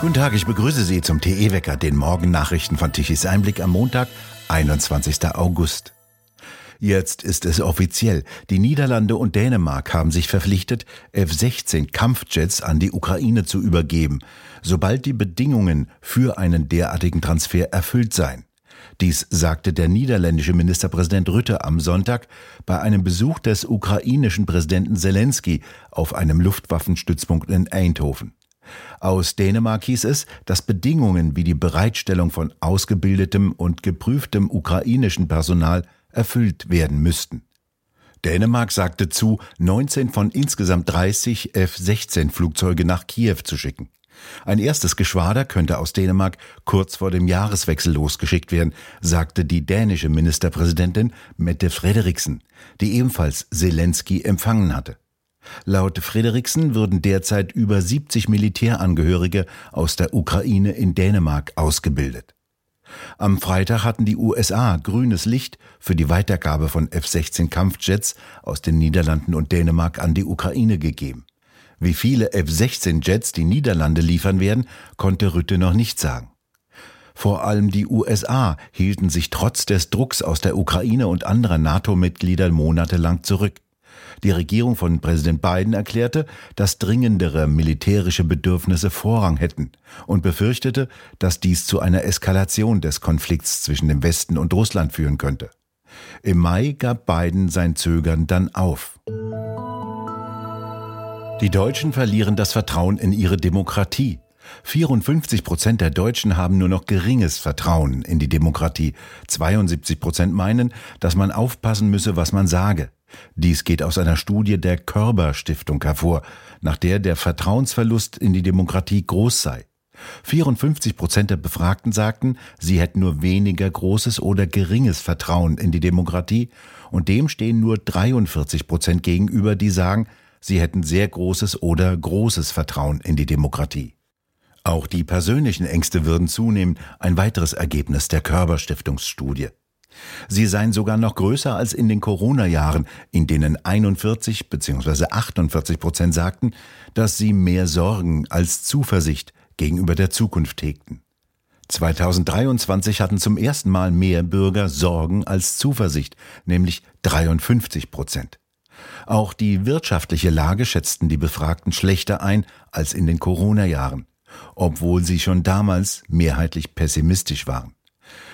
Guten Tag, ich begrüße Sie zum TE-Wecker, den Morgennachrichten von Tichys Einblick am Montag, 21. August. Jetzt ist es offiziell. Die Niederlande und Dänemark haben sich verpflichtet, F-16 Kampfjets an die Ukraine zu übergeben, sobald die Bedingungen für einen derartigen Transfer erfüllt seien. Dies sagte der niederländische Ministerpräsident Rütte am Sonntag bei einem Besuch des ukrainischen Präsidenten Zelensky auf einem Luftwaffenstützpunkt in Eindhoven. Aus Dänemark hieß es, dass Bedingungen wie die Bereitstellung von ausgebildetem und geprüftem ukrainischen Personal erfüllt werden müssten. Dänemark sagte zu, 19 von insgesamt 30 F-16 Flugzeuge nach Kiew zu schicken. Ein erstes Geschwader könnte aus Dänemark kurz vor dem Jahreswechsel losgeschickt werden, sagte die dänische Ministerpräsidentin Mette Frederiksen, die ebenfalls Zelensky empfangen hatte. Laut Frederiksen würden derzeit über 70 Militärangehörige aus der Ukraine in Dänemark ausgebildet. Am Freitag hatten die USA grünes Licht für die Weitergabe von F-16 Kampfjets aus den Niederlanden und Dänemark an die Ukraine gegeben. Wie viele F-16 Jets die Niederlande liefern werden, konnte Rütte noch nicht sagen. Vor allem die USA hielten sich trotz des Drucks aus der Ukraine und anderer NATO-Mitglieder monatelang zurück. Die Regierung von Präsident Biden erklärte, dass dringendere militärische Bedürfnisse Vorrang hätten und befürchtete, dass dies zu einer Eskalation des Konflikts zwischen dem Westen und Russland führen könnte. Im Mai gab Biden sein Zögern dann auf. Die Deutschen verlieren das Vertrauen in ihre Demokratie. 54 Prozent der Deutschen haben nur noch geringes Vertrauen in die Demokratie. 72 Prozent meinen, dass man aufpassen müsse, was man sage. Dies geht aus einer Studie der Körber Stiftung hervor, nach der der Vertrauensverlust in die Demokratie groß sei. 54 Prozent der Befragten sagten, sie hätten nur weniger großes oder geringes Vertrauen in die Demokratie, und dem stehen nur 43 Prozent gegenüber, die sagen, sie hätten sehr großes oder großes Vertrauen in die Demokratie. Auch die persönlichen Ängste würden zunehmen, ein weiteres Ergebnis der Körber Stiftungsstudie. Sie seien sogar noch größer als in den Corona-Jahren, in denen 41 bzw. 48 Prozent sagten, dass sie mehr Sorgen als Zuversicht gegenüber der Zukunft hegten. 2023 hatten zum ersten Mal mehr Bürger Sorgen als Zuversicht, nämlich 53 Prozent. Auch die wirtschaftliche Lage schätzten die Befragten schlechter ein als in den Corona-Jahren, obwohl sie schon damals mehrheitlich pessimistisch waren.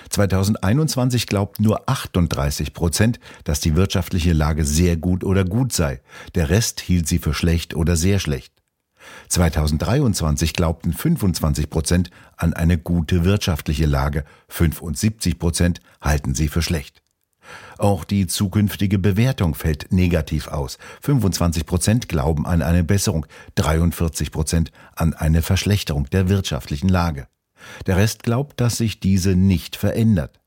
2021 glaubten nur 38 Prozent, dass die wirtschaftliche Lage sehr gut oder gut sei. Der Rest hielt sie für schlecht oder sehr schlecht. 2023 glaubten 25 Prozent an eine gute wirtschaftliche Lage, 75 Prozent halten sie für schlecht. Auch die zukünftige Bewertung fällt negativ aus. 25 Prozent glauben an eine Besserung, 43 Prozent an eine Verschlechterung der wirtschaftlichen Lage. Der Rest glaubt, dass sich diese nicht verändert.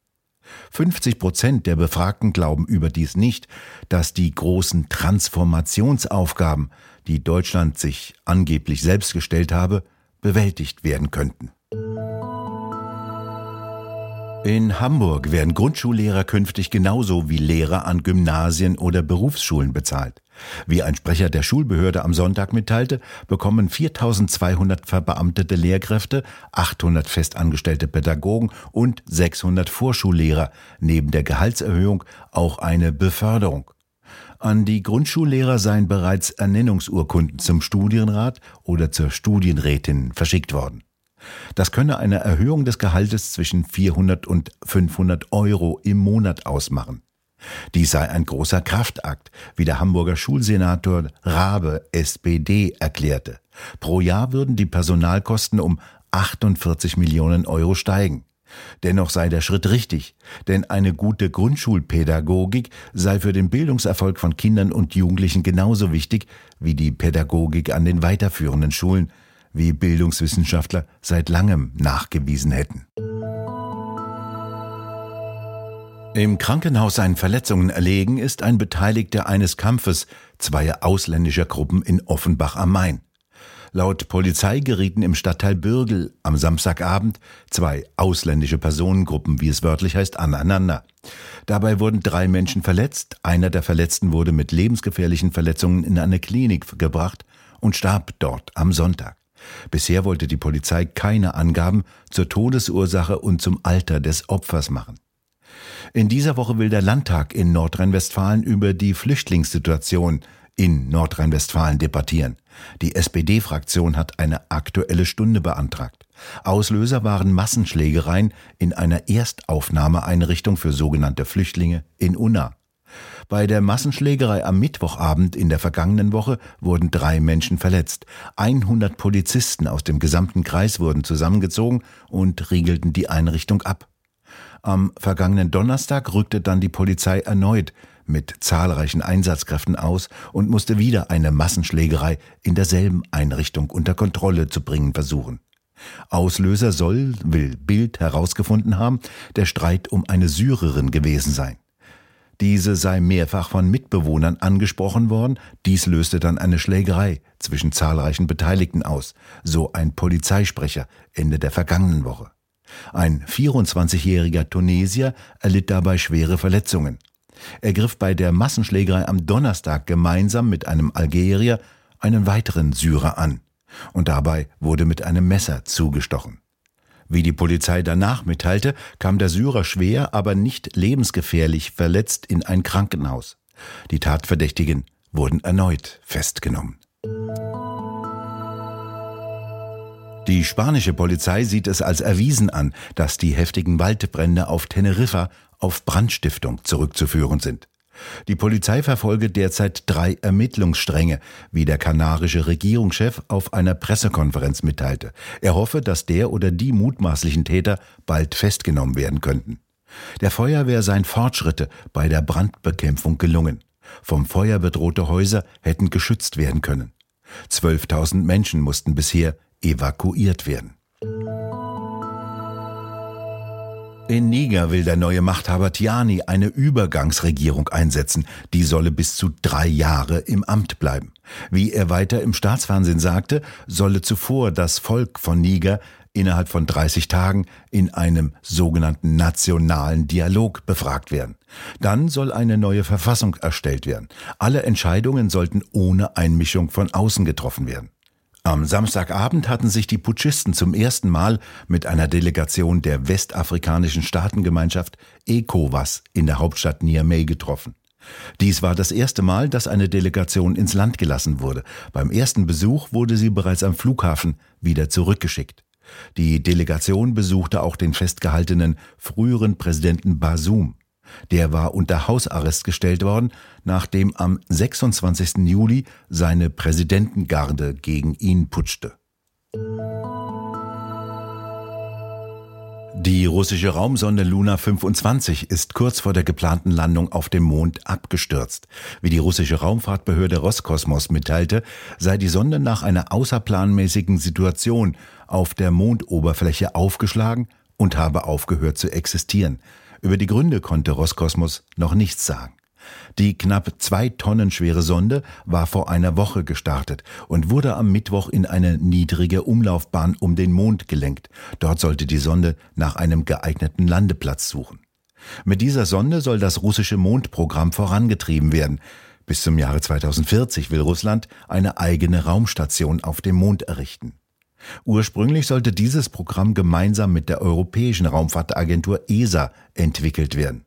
50 Prozent der Befragten glauben überdies nicht, dass die großen Transformationsaufgaben, die Deutschland sich angeblich selbst gestellt habe, bewältigt werden könnten. In Hamburg werden Grundschullehrer künftig genauso wie Lehrer an Gymnasien oder Berufsschulen bezahlt. Wie ein Sprecher der Schulbehörde am Sonntag mitteilte, bekommen 4200 verbeamtete Lehrkräfte, 800 festangestellte Pädagogen und 600 Vorschullehrer neben der Gehaltserhöhung auch eine Beförderung. An die Grundschullehrer seien bereits Ernennungsurkunden zum Studienrat oder zur Studienrätin verschickt worden. Das könne eine Erhöhung des Gehaltes zwischen 400 und 500 Euro im Monat ausmachen. Dies sei ein großer Kraftakt, wie der Hamburger Schulsenator Rabe SPD erklärte. Pro Jahr würden die Personalkosten um 48 Millionen Euro steigen. Dennoch sei der Schritt richtig, denn eine gute Grundschulpädagogik sei für den Bildungserfolg von Kindern und Jugendlichen genauso wichtig wie die Pädagogik an den weiterführenden Schulen, wie Bildungswissenschaftler seit langem nachgewiesen hätten. Im Krankenhaus an Verletzungen erlegen ist ein Beteiligter eines Kampfes zweier ausländischer Gruppen in Offenbach am Main. Laut Polizei gerieten im Stadtteil Bürgel am Samstagabend zwei ausländische Personengruppen, wie es wörtlich heißt, aneinander. Dabei wurden drei Menschen verletzt, einer der Verletzten wurde mit lebensgefährlichen Verletzungen in eine Klinik gebracht und starb dort am Sonntag. Bisher wollte die Polizei keine Angaben zur Todesursache und zum Alter des Opfers machen. In dieser Woche will der Landtag in Nordrhein-Westfalen über die Flüchtlingssituation in Nordrhein-Westfalen debattieren. Die SPD-Fraktion hat eine aktuelle Stunde beantragt. Auslöser waren Massenschlägereien in einer Erstaufnahmeeinrichtung für sogenannte Flüchtlinge in Unna. Bei der Massenschlägerei am Mittwochabend in der vergangenen Woche wurden drei Menschen verletzt. 100 Polizisten aus dem gesamten Kreis wurden zusammengezogen und riegelten die Einrichtung ab. Am vergangenen Donnerstag rückte dann die Polizei erneut mit zahlreichen Einsatzkräften aus und musste wieder eine Massenschlägerei in derselben Einrichtung unter Kontrolle zu bringen versuchen. Auslöser soll, will Bild herausgefunden haben, der Streit um eine Syrerin gewesen sein. Diese sei mehrfach von Mitbewohnern angesprochen worden, dies löste dann eine Schlägerei zwischen zahlreichen Beteiligten aus, so ein Polizeisprecher Ende der vergangenen Woche. Ein 24-jähriger Tunesier erlitt dabei schwere Verletzungen. Er griff bei der Massenschlägerei am Donnerstag gemeinsam mit einem Algerier einen weiteren Syrer an, und dabei wurde mit einem Messer zugestochen. Wie die Polizei danach mitteilte, kam der Syrer schwer, aber nicht lebensgefährlich verletzt in ein Krankenhaus. Die Tatverdächtigen wurden erneut festgenommen. Die spanische Polizei sieht es als erwiesen an, dass die heftigen Waldbrände auf Teneriffa auf Brandstiftung zurückzuführen sind. Die Polizei verfolge derzeit drei Ermittlungsstränge, wie der kanarische Regierungschef auf einer Pressekonferenz mitteilte. Er hoffe, dass der oder die mutmaßlichen Täter bald festgenommen werden könnten. Der Feuerwehr seien Fortschritte bei der Brandbekämpfung gelungen. Vom Feuer bedrohte Häuser hätten geschützt werden können. 12.000 Menschen mussten bisher evakuiert werden. In Niger will der neue Machthaber Tiani eine Übergangsregierung einsetzen. Die solle bis zu drei Jahre im Amt bleiben. Wie er weiter im Staatsfernsehen sagte, solle zuvor das Volk von Niger innerhalb von 30 Tagen in einem sogenannten nationalen Dialog befragt werden. Dann soll eine neue Verfassung erstellt werden. Alle Entscheidungen sollten ohne Einmischung von außen getroffen werden. Am Samstagabend hatten sich die Putschisten zum ersten Mal mit einer Delegation der westafrikanischen Staatengemeinschaft ECOWAS in der Hauptstadt Niamey getroffen. Dies war das erste Mal, dass eine Delegation ins Land gelassen wurde. Beim ersten Besuch wurde sie bereits am Flughafen wieder zurückgeschickt. Die Delegation besuchte auch den festgehaltenen früheren Präsidenten Basum. Der war unter Hausarrest gestellt worden, nachdem am 26. Juli seine Präsidentengarde gegen ihn putschte. Die russische Raumsonde Luna 25 ist kurz vor der geplanten Landung auf dem Mond abgestürzt. Wie die russische Raumfahrtbehörde Roskosmos mitteilte, sei die Sonde nach einer außerplanmäßigen Situation auf der Mondoberfläche aufgeschlagen und habe aufgehört zu existieren. Über die Gründe konnte Roskosmos noch nichts sagen. Die knapp zwei Tonnen schwere Sonde war vor einer Woche gestartet und wurde am Mittwoch in eine niedrige Umlaufbahn um den Mond gelenkt. Dort sollte die Sonde nach einem geeigneten Landeplatz suchen. Mit dieser Sonde soll das russische Mondprogramm vorangetrieben werden. Bis zum Jahre 2040 will Russland eine eigene Raumstation auf dem Mond errichten. Ursprünglich sollte dieses Programm gemeinsam mit der Europäischen Raumfahrtagentur ESA entwickelt werden.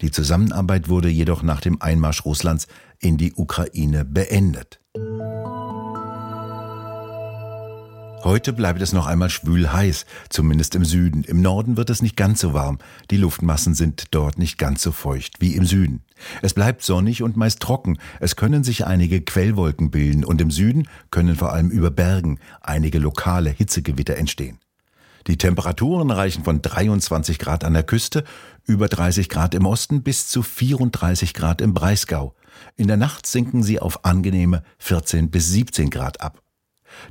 Die Zusammenarbeit wurde jedoch nach dem Einmarsch Russlands in die Ukraine beendet. Heute bleibt es noch einmal schwül heiß, zumindest im Süden. Im Norden wird es nicht ganz so warm. Die Luftmassen sind dort nicht ganz so feucht wie im Süden. Es bleibt sonnig und meist trocken. Es können sich einige Quellwolken bilden und im Süden können vor allem über Bergen einige lokale Hitzegewitter entstehen. Die Temperaturen reichen von 23 Grad an der Küste, über 30 Grad im Osten bis zu 34 Grad im Breisgau. In der Nacht sinken sie auf angenehme 14 bis 17 Grad ab.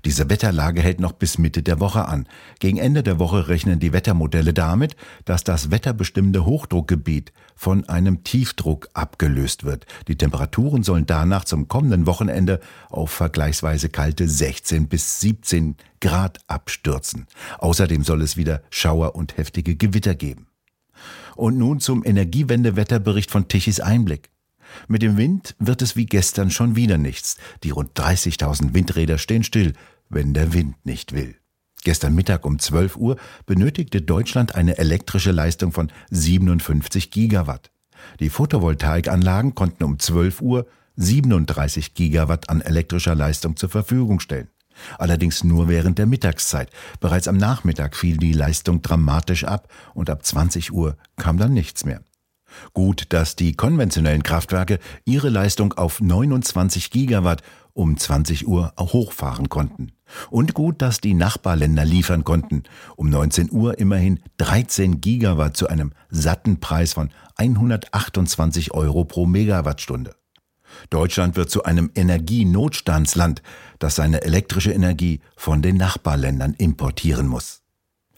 Diese Wetterlage hält noch bis Mitte der Woche an. Gegen Ende der Woche rechnen die Wettermodelle damit, dass das wetterbestimmte Hochdruckgebiet von einem Tiefdruck abgelöst wird. Die Temperaturen sollen danach zum kommenden Wochenende auf vergleichsweise kalte 16 bis 17 Grad abstürzen. Außerdem soll es wieder Schauer und heftige Gewitter geben. Und nun zum Energiewendewetterbericht von Tichys Einblick. Mit dem Wind wird es wie gestern schon wieder nichts. Die rund 30.000 Windräder stehen still. wenn der Wind nicht will. Gestern Mittag um 12 Uhr benötigte Deutschland eine elektrische Leistung von 57 Gigawatt. Die Photovoltaikanlagen konnten um 12 Uhr 37 Gigawatt an elektrischer Leistung zur Verfügung stellen. Allerdings nur während der Mittagszeit. Bereits am Nachmittag fiel die Leistung dramatisch ab und ab 20 Uhr kam dann nichts mehr. Gut, dass die konventionellen Kraftwerke ihre Leistung auf 29 Gigawatt um 20 Uhr hochfahren konnten. Und gut, dass die Nachbarländer liefern konnten. Um 19 Uhr immerhin 13 Gigawatt zu einem satten Preis von 128 Euro pro Megawattstunde. Deutschland wird zu einem Energienotstandsland, das seine elektrische Energie von den Nachbarländern importieren muss.